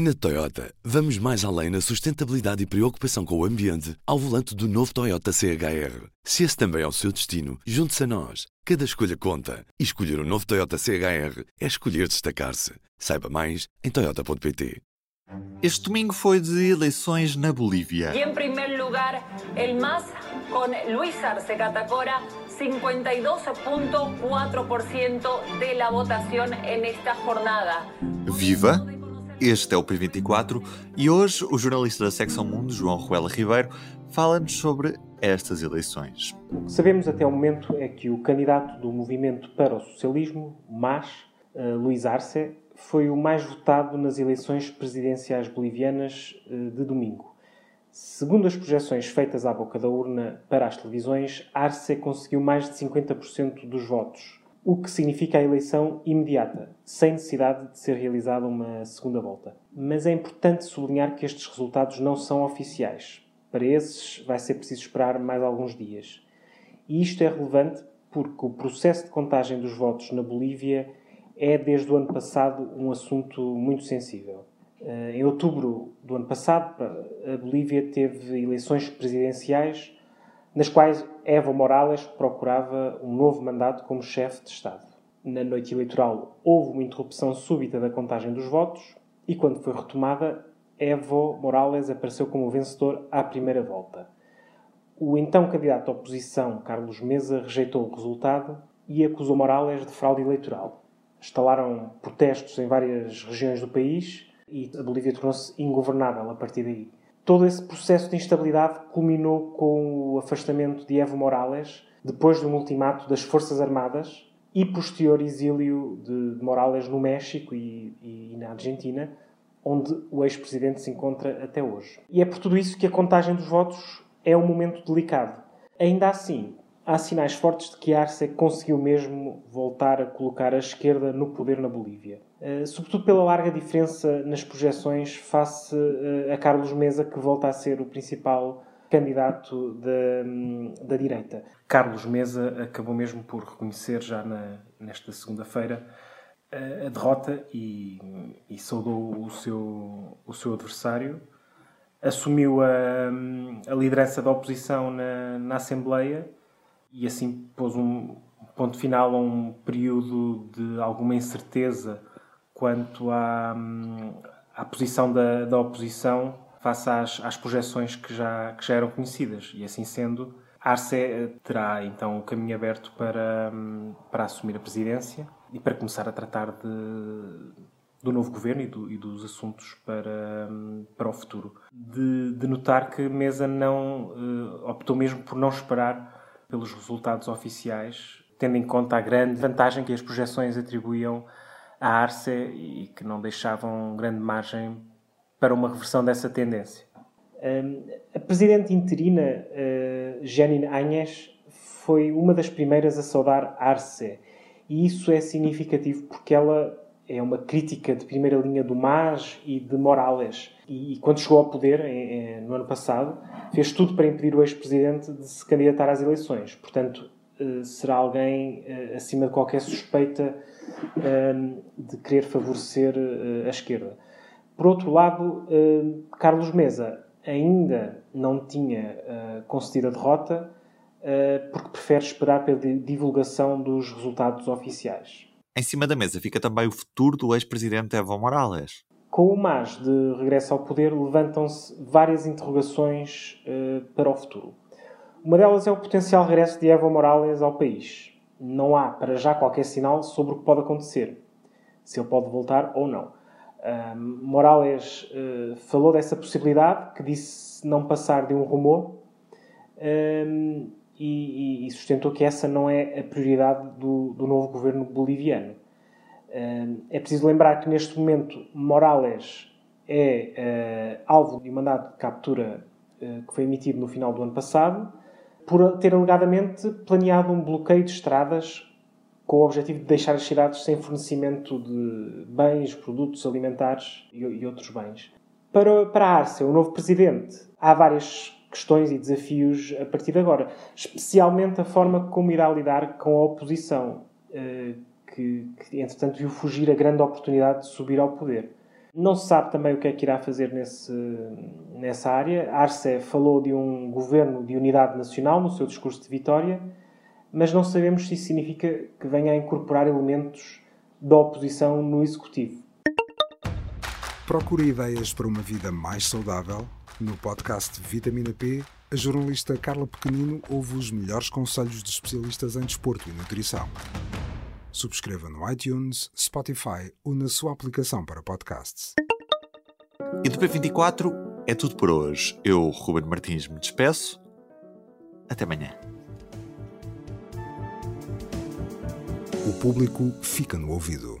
Na Toyota, vamos mais além na sustentabilidade e preocupação com o ambiente ao volante do novo Toyota CHR. Se esse também é o seu destino, junte-se a nós. Cada escolha conta. E escolher o um novo Toyota CHR é escolher destacar-se. Saiba mais em Toyota.pt. Este domingo foi de eleições na Bolívia. E em primeiro lugar, el MAS com Luis Arce Catacora, 52.4% de la votación en esta jornada. Viva! Este é o P24 e hoje o jornalista da secção Mundo, João Ruela Ribeiro, fala-nos sobre estas eleições. O que sabemos até o momento é que o candidato do Movimento para o Socialismo, MAS, uh, Luís Arce, foi o mais votado nas eleições presidenciais bolivianas uh, de domingo. Segundo as projeções feitas à boca da urna para as televisões, Arce conseguiu mais de 50% dos votos, o que significa a eleição imediata, sem necessidade de ser realizada uma segunda volta. Mas é importante sublinhar que estes resultados não são oficiais. Para esses vai ser preciso esperar mais alguns dias. E isto é relevante porque o processo de contagem dos votos na Bolívia é, desde o ano passado, um assunto muito sensível. Eh, em outubro do ano passado, a Bolívia teve eleições presidenciais nas quais Evo Morales procurava um novo mandato como chefe de Estado. Na noite eleitoral houve uma interrupção súbita da contagem dos votos e, quando foi retomada, Evo Morales apareceu como vencedor à primeira volta. O então candidato à oposição, Carlos Mesa, rejeitou o resultado e acusou Morales de fraude eleitoral. Instalaram protestos em várias regiões do país e a Bolívia tornou-se ingovernável a partir daí. Todo esse processo de instabilidade culminou com o afastamento de Evo Morales, depois de um ultimato das Forças Armadas e posterior exílio de Morales no México e, e na Argentina, onde o ex-presidente se encontra até hoje. E é por tudo isso que a contagem dos votos é um momento delicado. Ainda assim, há sinais fortes de que Arce conseguiu mesmo voltar a colocar a esquerda no poder na Bolívia. Uh, sobretudo pela larga diferença nas projeções face uh, a Carlos Mesa, que volta a ser o principal candidato da, um, da direita. Carlos Mesa acabou mesmo por reconhecer já na, nesta segunda-feira uh, a derrota e, e, saudou o seu, o seu adversário. Assumiu a, hum, a liderança da oposição na, na Assembleia e assim pôs um ponto final a um período de alguma incerteza quanto à, à posição da, da oposição face às, às projeções que já, que já eram conhecidas. E assim sendo, Arce terá então o caminho aberto para, para assumir a presidência e para começar a tratar de, do novo governo e, do, e, dos assuntos para, para o futuro. De, de notar que Mesa não uh, optou mesmo por não esperar pelos resultados oficiais, tendo em conta a grande vantagem que as projeções atribuíam à Arce e que não deixavam grande margem para uma reversão dessa tendência. Um, a presidente interina, uh, Janine Áñez, foi uma das primeiras a saudar Arce. E isso é significativo porque ela é uma crítica de primeira linha do MAS e de Morales. E, quando chegou ao poder, no ano passado, fez tudo para impedir o ex-presidente de se candidatar às eleições. Portanto, uh, será alguém uh, acima de qualquer suspeita de querer favorecer a esquerda. Por outro lado, Carlos Mesa ainda não tinha concedido a derrota porque prefere esperar pela divulgação dos resultados oficiais. Em cima da mesa fica também o futuro do ex-presidente Evo Morales. Com o MAS de regresso ao poder, levantam-se várias interrogações para o futuro. Uma delas é o potencial regresso de Evo Morales ao país. Não há, para já, qualquer sinal sobre o que pode acontecer, se ele pode voltar ou não. Uh, Morales uh, falou dessa possibilidade, que disse não passar de um rumor, e, e, sustentou que essa não é a prioridade do, do novo governo boliviano. É preciso lembrar que neste momento Morales é eh, alvo de um mandato de captura eh, que foi emitido no final do ano passado por ter alegadamente planeado um bloqueio de estradas com o objetivo de deixar as cidades sem fornecimento de bens, produtos alimentares e, e outros bens. Para, para a Arce, o novo presidente, há várias questões e desafios a partir de agora. Especialmente a forma como irá lidar com a oposição, eh, que, que entretanto viu fugir a grande oportunidade de subir ao poder. Não se sabe também o que é que irá fazer nesse, nessa área. Arce falou de um governo de unidade nacional no seu discurso de vitória, mas não sabemos se isso significa que venha a incorporar elementos da oposição no executivo. Procure ideias para uma vida mais saudável? No podcast Vitamina P, a jornalista Carla Pequenino ouve os melhores conselhos de especialistas em desporto e nutrição. Subscreva no iTunes, Spotify ou na sua aplicação para podcasts. E do P24 é tudo por hoje. Eu, Ruben Martins, me despeço. Até amanhã. O público fica no ouvido.